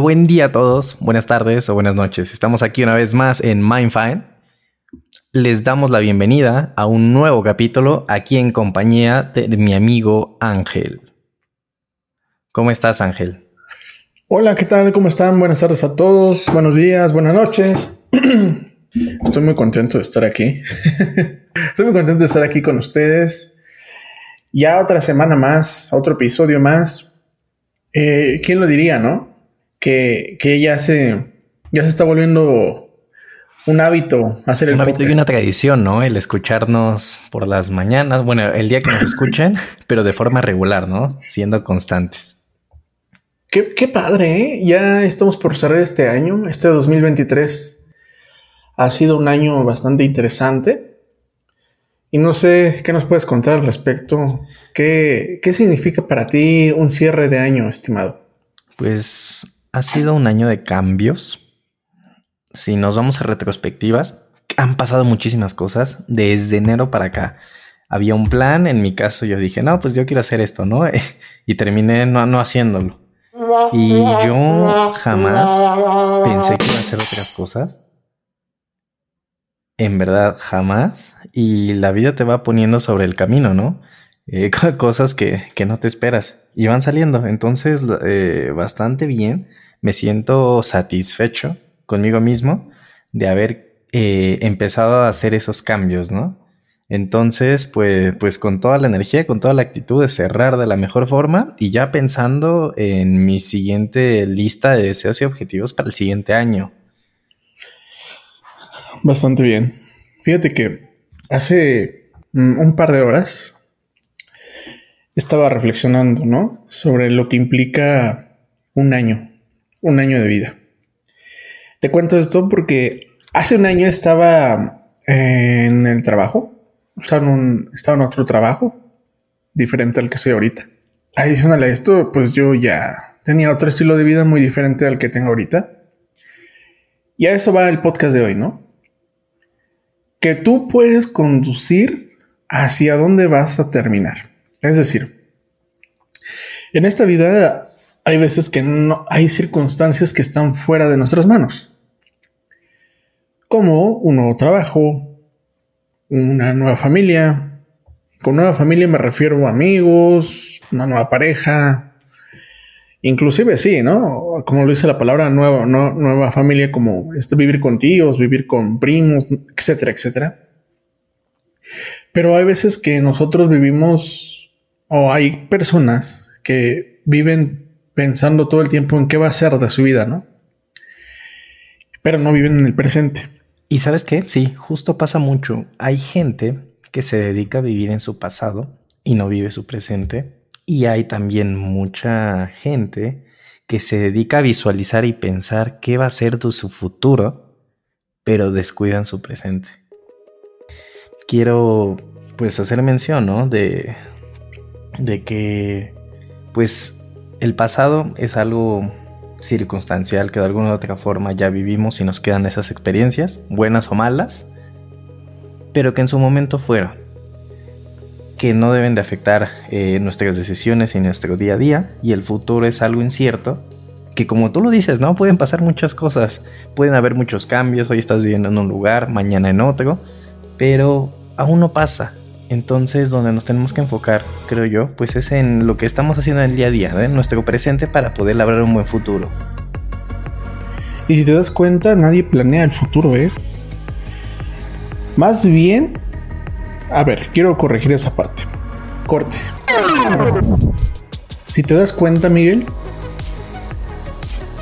Buen día a todos, buenas tardes o buenas noches. Estamos aquí una vez más en Mindfind. Les damos la bienvenida a un nuevo capítulo aquí en compañía de, de mi amigo Ángel. ¿Cómo estás, Ángel? Hola, ¿qué tal? ¿Cómo están? Buenas tardes a todos, buenos días, buenas noches. Estoy muy contento de estar aquí. Estoy muy contento de estar aquí con ustedes. Ya otra semana más, otro episodio más. Eh, ¿Quién lo diría, no? Que, que ya se ya se está volviendo un hábito hacer el Un hábito y una tradición, ¿no? El escucharnos por las mañanas, bueno, el día que nos escuchen, pero de forma regular, ¿no? Siendo constantes. Qué, qué padre, ¿eh? Ya estamos por cerrar este año, este 2023. Ha sido un año bastante interesante. Y no sé qué nos puedes contar al respecto. ¿Qué, qué significa para ti un cierre de año, estimado? Pues ha sido un año de cambios. Si nos vamos a retrospectivas, han pasado muchísimas cosas desde enero para acá. Había un plan, en mi caso yo dije, no, pues yo quiero hacer esto, ¿no? y terminé no, no haciéndolo. Y yo jamás pensé que iba a hacer otras cosas. En verdad, jamás. Y la vida te va poniendo sobre el camino, ¿no? Eh, cosas que, que, no te esperas. Y van saliendo. Entonces, eh, bastante bien. Me siento satisfecho conmigo mismo de haber eh, empezado a hacer esos cambios, ¿no? Entonces, pues, pues con toda la energía, con toda la actitud de cerrar de la mejor forma y ya pensando en mi siguiente lista de deseos y objetivos para el siguiente año. Bastante bien. Fíjate que hace un par de horas estaba reflexionando, ¿no? Sobre lo que implica un año, un año de vida. Te cuento esto porque hace un año estaba en el trabajo, estaba en, un, estaba en otro trabajo diferente al que soy ahorita. Adicional a esto, pues yo ya tenía otro estilo de vida muy diferente al que tengo ahorita. Y a eso va el podcast de hoy, ¿no? Que tú puedes conducir hacia dónde vas a terminar. Es decir, en esta vida hay veces que no hay circunstancias que están fuera de nuestras manos. Como un nuevo trabajo, una nueva familia. Con nueva familia me refiero a amigos, una nueva pareja. Inclusive sí, ¿no? Como lo dice la palabra nueva, no, nueva familia, como este, vivir con tíos, vivir con primos, etcétera, etcétera. Pero hay veces que nosotros vivimos, o hay personas que viven pensando todo el tiempo en qué va a ser de su vida, ¿no? Pero no viven en el presente. Y sabes qué? Sí, justo pasa mucho. Hay gente que se dedica a vivir en su pasado y no vive su presente. Y hay también mucha gente que se dedica a visualizar y pensar qué va a ser de su futuro, pero descuidan su presente. Quiero pues hacer mención, ¿no? De, de que pues el pasado es algo circunstancial que de alguna u otra forma ya vivimos y nos quedan esas experiencias, buenas o malas, pero que en su momento fueron, que no deben de afectar eh, nuestras decisiones y nuestro día a día, y el futuro es algo incierto, que como tú lo dices, ¿no? Pueden pasar muchas cosas, pueden haber muchos cambios, hoy estás viviendo en un lugar, mañana en otro, pero aún no pasa, entonces, donde nos tenemos que enfocar, creo yo, pues es en lo que estamos haciendo en el día a día, en nuestro presente para poder labrar un buen futuro. Y si te das cuenta, nadie planea el futuro, ¿eh? Más bien, a ver, quiero corregir esa parte. Corte. Si te das cuenta, Miguel,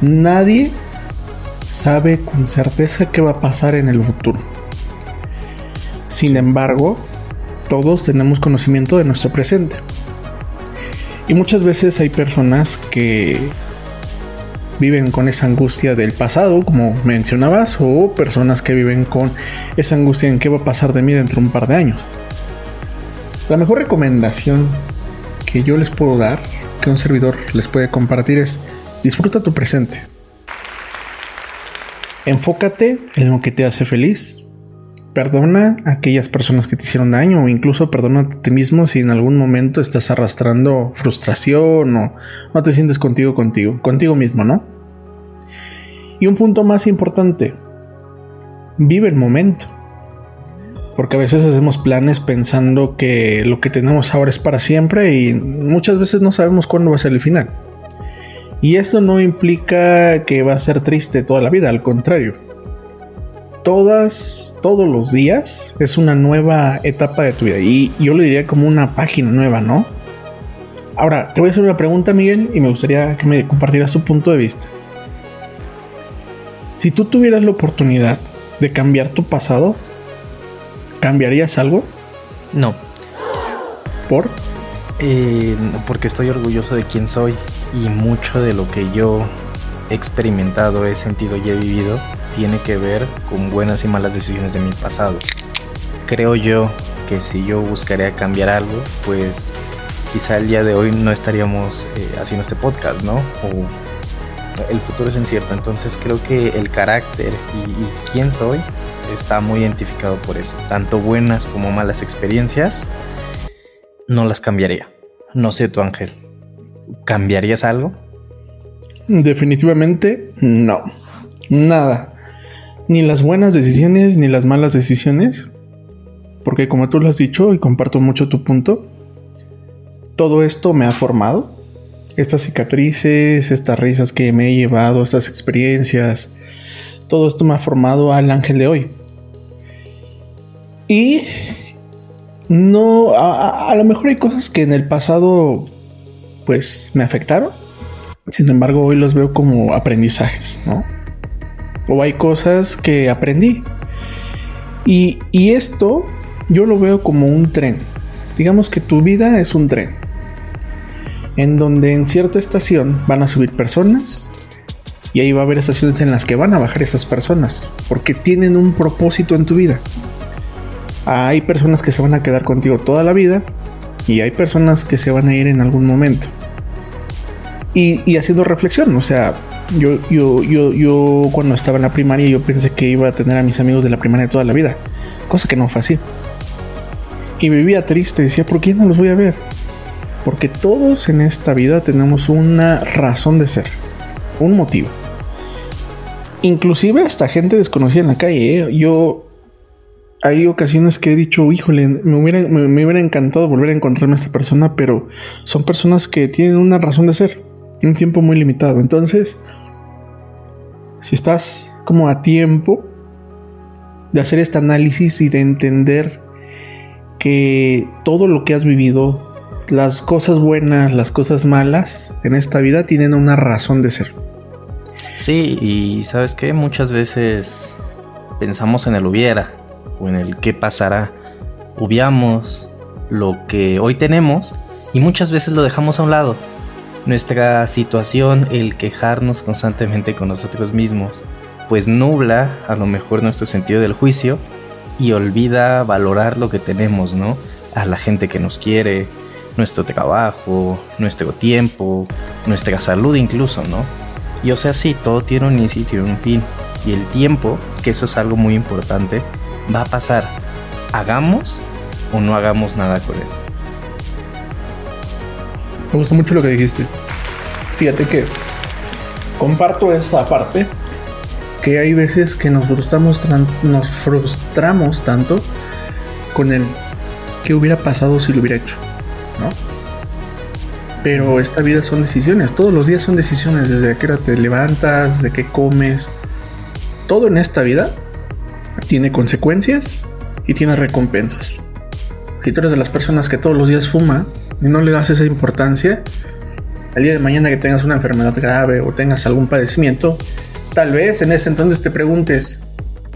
nadie sabe con certeza qué va a pasar en el futuro. Sin embargo, todos tenemos conocimiento de nuestro presente. Y muchas veces hay personas que viven con esa angustia del pasado, como mencionabas, o personas que viven con esa angustia en qué va a pasar de mí dentro de un par de años. La mejor recomendación que yo les puedo dar, que un servidor les puede compartir es disfruta tu presente. Enfócate en lo que te hace feliz, Perdona a aquellas personas que te hicieron daño o incluso perdona a ti mismo si en algún momento estás arrastrando frustración o no te sientes contigo contigo, contigo mismo, ¿no? Y un punto más importante, vive el momento. Porque a veces hacemos planes pensando que lo que tenemos ahora es para siempre y muchas veces no sabemos cuándo va a ser el final. Y esto no implica que va a ser triste toda la vida, al contrario. Todas, todos los días es una nueva etapa de tu vida. Y yo le diría como una página nueva, ¿no? Ahora, te voy a hacer una pregunta, Miguel, y me gustaría que me compartieras tu punto de vista. Si tú tuvieras la oportunidad de cambiar tu pasado, ¿cambiarías algo? No. ¿Por? Eh, porque estoy orgulloso de quién soy y mucho de lo que yo he experimentado, he sentido y he vivido tiene que ver con buenas y malas decisiones de mi pasado. Creo yo que si yo buscaría cambiar algo, pues quizá el día de hoy no estaríamos eh, haciendo este podcast, ¿no? O el futuro es incierto, entonces creo que el carácter y, y quién soy está muy identificado por eso. Tanto buenas como malas experiencias, no las cambiaría. No sé tu Ángel. ¿Cambiarías algo? Definitivamente no. Nada. Ni las buenas decisiones ni las malas decisiones. Porque como tú lo has dicho y comparto mucho tu punto, todo esto me ha formado. Estas cicatrices, estas risas que me he llevado, estas experiencias, todo esto me ha formado al ángel de hoy. Y no, a, lo mejor hay cosas que en el pasado pues me afectaron. Sin embargo, hoy los veo como aprendizajes, ¿no? O hay cosas que aprendí. Y, y esto yo lo veo como un tren. Digamos que tu vida es un tren. En donde en cierta estación van a subir personas. Y ahí va a haber estaciones en las que van a bajar esas personas. Porque tienen un propósito en tu vida. Hay personas que se van a quedar contigo toda la vida y hay personas que se van a ir en algún momento. Y, y haciendo reflexión, o sea, yo, yo, yo, yo cuando estaba en la primaria yo pensé que iba a tener a mis amigos de la primaria toda la vida, cosa que no fue así. Y vivía triste, decía, ¿por qué no los voy a ver? Porque todos en esta vida tenemos una razón de ser, un motivo. Inclusive hasta gente desconocida en la calle. ¿eh? Yo hay ocasiones que he dicho, híjole, me hubiera, me, hubiera encantado volver a encontrarme a esta persona, pero son personas que tienen una razón de ser, un tiempo muy limitado. Entonces, si estás como a tiempo de hacer este análisis y de entender que todo lo que has vivido, las cosas buenas, las cosas malas en esta vida tienen una razón de ser. Sí, y sabes que muchas veces pensamos en el hubiera o en el qué pasará. Obviamos lo que hoy tenemos y muchas veces lo dejamos a un lado. Nuestra situación, el quejarnos constantemente con nosotros mismos, pues nubla a lo mejor nuestro sentido del juicio y olvida valorar lo que tenemos, ¿no? A la gente que nos quiere, nuestro trabajo, nuestro tiempo, nuestra salud incluso, ¿no? Y o sea, sí, todo tiene un inicio y un fin. Y el tiempo, que eso es algo muy importante, va a pasar. Hagamos o no hagamos nada con él. Me gustó mucho lo que dijiste. Fíjate que comparto esta parte que hay veces que nos frustramos, tanto con el que hubiera pasado si lo hubiera hecho, ¿no? Pero esta vida son decisiones, todos los días son decisiones, desde que te levantas, de qué comes, todo en esta vida tiene consecuencias y tiene recompensas. Si tú eres de las personas que todos los días fuma y no le das esa importancia, al día de mañana que tengas una enfermedad grave o tengas algún padecimiento, tal vez en ese entonces te preguntes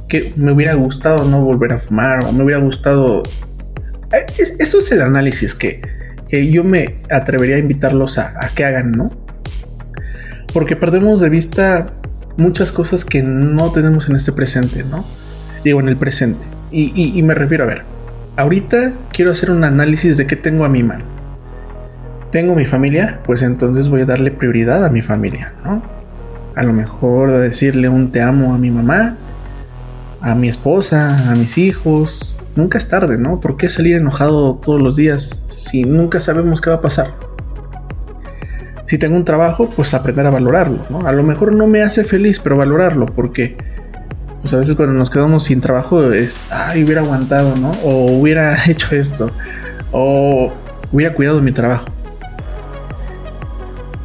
que me hubiera gustado no volver a fumar o me hubiera gustado... Eso es el análisis que, que yo me atrevería a invitarlos a, a que hagan, ¿no? Porque perdemos de vista muchas cosas que no tenemos en este presente, ¿no? Digo, en el presente. Y, y, y, me refiero a ver, ahorita quiero hacer un análisis de qué tengo a mi mano. Tengo mi familia, pues entonces voy a darle prioridad a mi familia, ¿no? A lo mejor decirle un te amo a mi mamá, a mi esposa, a mis hijos. Nunca es tarde, ¿no? ¿Por qué salir enojado todos los días si nunca sabemos qué va a pasar? Si tengo un trabajo, pues aprender a valorarlo, ¿no? A lo mejor no me hace feliz, pero valorarlo, porque pues a veces cuando nos quedamos sin trabajo es, ay, hubiera aguantado, ¿no? O hubiera hecho esto, o hubiera cuidado mi trabajo.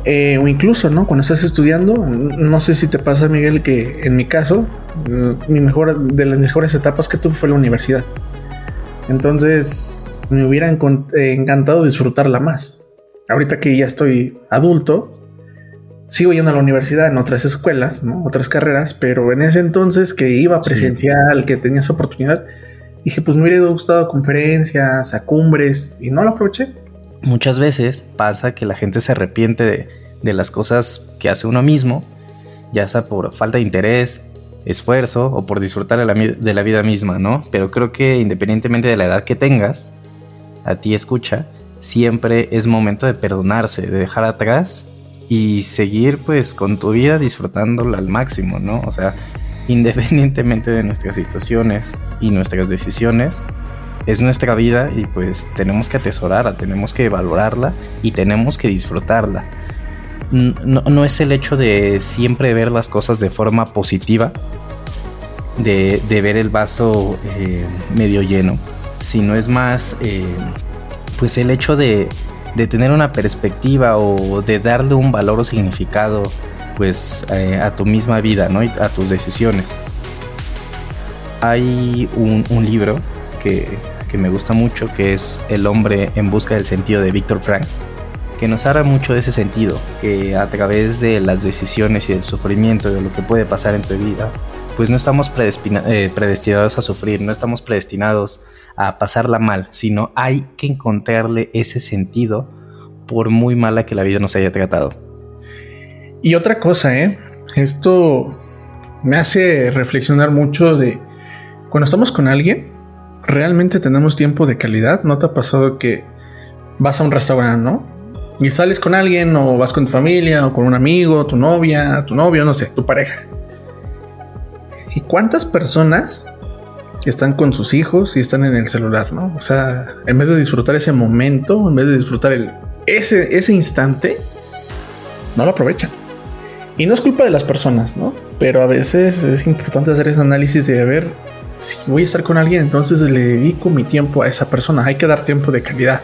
Eh, o incluso, ¿no? Cuando estás estudiando, no sé si te pasa, Miguel, que en mi caso, mm, mi mejor, de las mejores etapas que tuve fue la universidad. Entonces, me hubiera encantado disfrutarla más. Ahorita que ya estoy adulto, sigo yendo a la universidad en otras escuelas, ¿no? Otras carreras, pero en ese entonces que iba presencial, que tenía esa oportunidad, dije, pues me hubiera gustado conferencias, a cumbres, y no lo aproveché. Muchas veces pasa que la gente se arrepiente de, las cosas que hace uno mismo, ya sea por falta de interés, esfuerzo o por disfrutar de la, de la vida misma, ¿no? Pero creo que independientemente de la edad que tengas, a ti escucha, siempre es momento de perdonarse, de dejar atrás y seguir pues con tu vida disfrutándola al máximo, ¿no? O sea, independientemente de nuestras situaciones y nuestras decisiones, es nuestra vida y pues tenemos que atesorarla, tenemos que valorarla y tenemos que disfrutarla. No, es el hecho de siempre ver las cosas de forma positiva, de, ver el vaso eh, medio lleno, sino es más eh, pues el hecho de, de tener una perspectiva o de darle un valor o significado pues eh, a tu misma vida, ¿no? Y a tus decisiones. Hay un, libro que, que, me gusta mucho que es El hombre en busca del sentido de Víctor Frank, que nos habla mucho de ese sentido, que a través de las decisiones y del sufrimiento de lo que puede pasar en tu vida, pues no estamos eh, predestinados a sufrir, no estamos predestinados a pasarla mal, sino hay que encontrarle ese sentido por muy mala que la vida nos haya tratado. Y otra cosa, ¿eh? Esto me hace reflexionar mucho de cuando estamos con alguien, realmente tenemos tiempo de calidad. ¿No te ha pasado que vas a un restaurante, no? Y sales con alguien o vas con tu familia o con un amigo, tu novia, tu novio, no sé, tu pareja. ¿Y cuántas personas están con sus hijos y están en el celular, ¿no? O sea, en vez de disfrutar ese momento, en vez de disfrutar el, ese, ese instante, no lo aprovechan. Y no es culpa de las personas, ¿no? Pero a veces es importante hacer ese análisis de ver si voy a estar con alguien, entonces le dedico mi tiempo a esa persona. Hay que dar tiempo de calidad.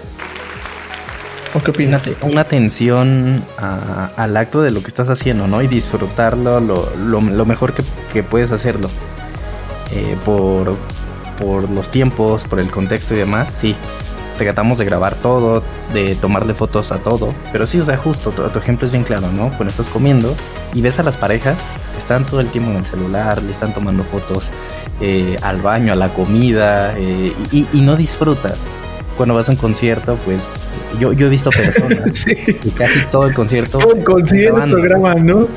¿O qué opinas? Una, atención al acto de lo que estás haciendo, ¿no? Y disfrutarlo lo, mejor que puedes hacerlo. Eh, por los tiempos, por el contexto y demás, sí, tratamos de grabar todo, de tomarle fotos a todo. Pero sí, o sea, justo, tu, ejemplo es bien claro, ¿no? Cuando estás comiendo y ves a las parejas, están todo el tiempo en el celular, le están tomando fotos eh, al baño, a la comida, eh, y, no disfrutas. Cuando vas a un concierto, pues yo, yo he visto personas y casi todo el concierto. Todo el concierto graban, ¿no?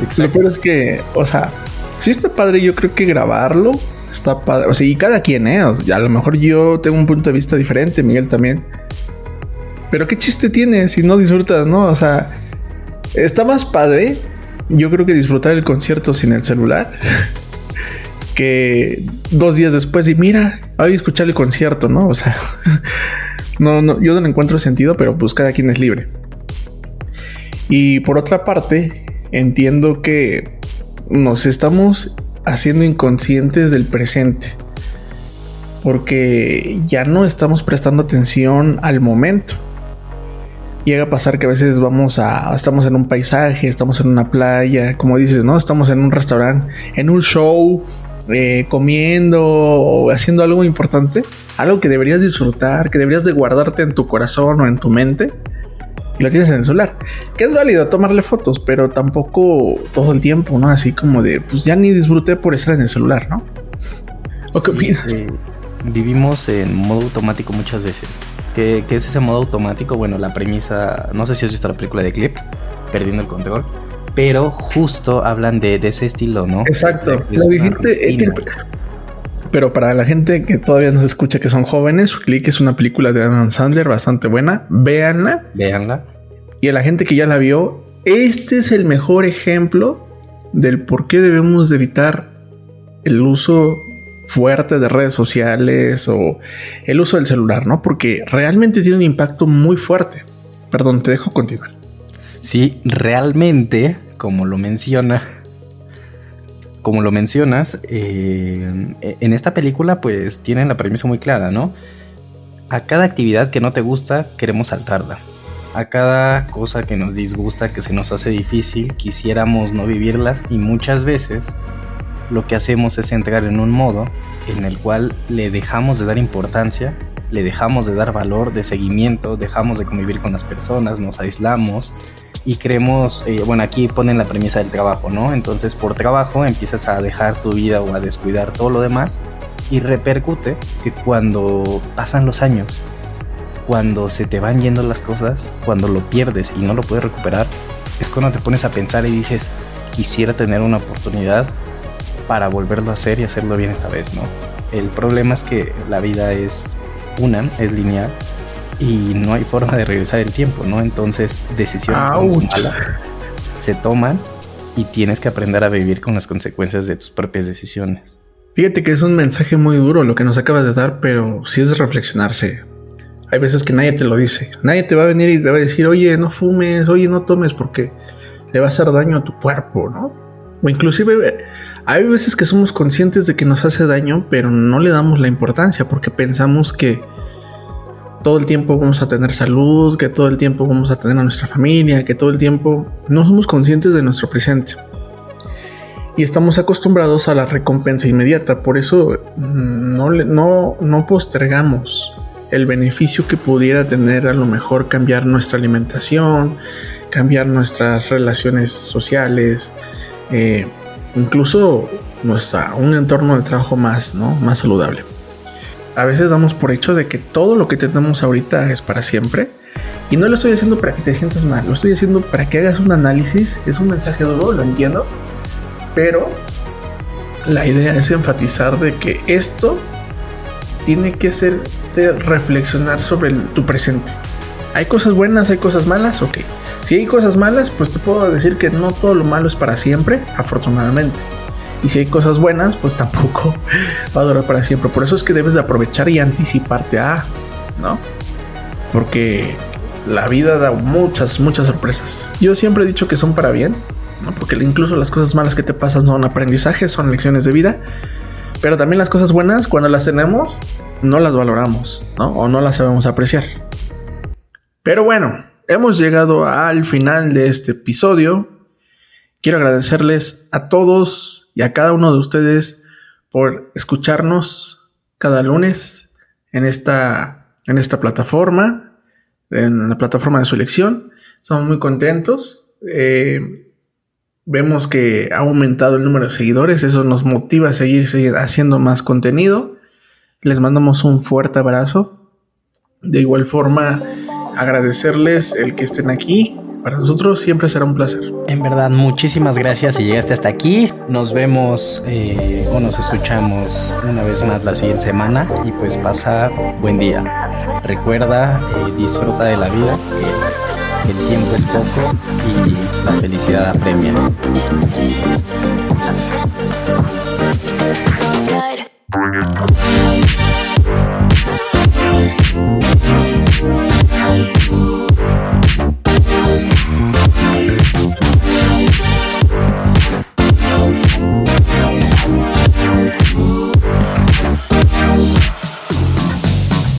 Exacto. Lo es que, o sea, sí está padre, yo creo que grabarlo está padre. O sea, y cada quien, ¿eh? a lo mejor yo tengo un punto de vista diferente, Miguel también. Pero qué chiste tiene si no disfrutas, ¿no? O sea, está más padre, yo creo que disfrutar el concierto sin el celular. que dos días después y mira, voy a escuchar el concierto, ¿no? O sea, no, no, yo no encuentro sentido, pero pues cada quien es libre. Y por otra parte, entiendo que nos estamos haciendo inconscientes del presente. Porque ya no estamos prestando atención al momento. Llega a pasar que a veces vamos a. Estamos en un paisaje, estamos en una playa, como dices, ¿no? Estamos en un restaurante, en un show, eh, comiendo o haciendo algo importante. Algo que deberías disfrutar, que deberías de guardarte en tu corazón o en tu mente lo tienes en el celular. Que es válido tomarle fotos, pero tampoco todo el tiempo, ¿no? Así como de, pues ya ni disfruté por estar en el celular, ¿no? ¿O qué opinas? Eh, vivimos en modo automático muchas veces. ¿Qué, es ese modo automático? Bueno, la premisa, no sé si has visto la película de Clip, Perdiendo el Control, pero justo hablan de, ese estilo, ¿no? Exacto. Lo dijiste. pero para la gente que todavía no se escucha que son jóvenes, Click es una película de Adam Sandler bastante buena. Véanla. Véanla. Y a la gente que ya la vio, este es el mejor ejemplo del por qué debemos de evitar el uso fuerte de redes sociales o el uso del celular, ¿no? Porque realmente tiene un impacto muy fuerte. Perdón, te dejo continuar. Sí, realmente, como lo menciona, como lo mencionas, eh, en esta película pues tienen la premisa muy clara, ¿no? A cada actividad que no te gusta, queremos saltarla. A cada cosa que nos disgusta, que se nos hace difícil, quisiéramos no vivirlas y muchas veces lo que hacemos es entrar en un modo en el cual le dejamos de dar importancia, le dejamos de dar valor, de seguimiento, dejamos de convivir con las personas, nos aislamos y creemos, eh, bueno, aquí ponen la premisa del trabajo, ¿no? Entonces por trabajo empiezas a dejar tu vida o a descuidar todo lo demás y repercute que cuando pasan los años, cuando se te van yendo las cosas, cuando lo pierdes y no lo puedes recuperar, es cuando te pones a pensar y dices, quisiera tener una oportunidad para volverlo a hacer y hacerlo bien esta vez, ¿no? El problema es que la vida es una, es lineal y no hay forma de regresar el tiempo, ¿no? Entonces, decisiones malas se toman y tienes que aprender a vivir con las consecuencias de tus propias decisiones. Fíjate que es un mensaje muy duro lo que nos acabas de dar, pero sí es reflexionarse. Hay veces que nadie te lo dice. Nadie te va a venir y te va a decir, oye, no fumes, oye, no tomes porque le va a hacer daño a tu cuerpo, ¿no? O inclusive hay veces que somos conscientes de que nos hace daño, pero no le damos la importancia porque pensamos que todo el tiempo vamos a tener salud, que todo el tiempo vamos a tener a nuestra familia, que todo el tiempo no somos conscientes de nuestro presente. Y estamos acostumbrados a la recompensa inmediata, por eso mm, no, no, no postergamos el beneficio que pudiera tener a lo mejor cambiar nuestra alimentación, cambiar nuestras relaciones sociales, eh, incluso nuestra, un entorno de trabajo más, ¿no? más saludable a veces damos por hecho de que todo lo que tenemos ahorita es para siempre. Y no lo estoy haciendo para que te sientas mal, lo estoy haciendo para que hagas un análisis. Es un mensaje duro, lo entiendo. Pero la idea es enfatizar de que esto tiene que de reflexionar sobre tu presente. Hay cosas buenas, hay cosas malas, ok. Si hay cosas malas, pues te puedo decir que no todo lo malo es para siempre, afortunadamente. Y si hay cosas buenas, pues tampoco va a durar para siempre. Por eso es que debes de aprovechar y anticiparte a, ¿no? Porque la vida da muchas, muchas sorpresas. Yo siempre he dicho que son para bien, ¿no? Porque incluso las cosas malas que te pasan son aprendizajes, son lecciones de vida. Pero también las cosas buenas, cuando las tenemos, no las valoramos, ¿no? O no las sabemos apreciar. Pero bueno, hemos llegado al final de este episodio. Quiero agradecerles a todos y a cada uno de ustedes por escucharnos cada lunes en esta, en esta plataforma, en la plataforma de su elección. Estamos muy contentos. Eh, vemos que ha aumentado el número de seguidores. Eso nos motiva a seguir, seguir haciendo más contenido. Les mandamos un fuerte abrazo. De igual forma, agradecerles el que estén aquí, para nosotros siempre será un placer. En verdad, muchísimas gracias si llegaste hasta aquí. Nos vemos eh, o nos escuchamos una vez más la siguiente semana y pues pasa buen día. Recuerda, eh, disfruta de la vida, el tiempo es poco y la felicidad apremia.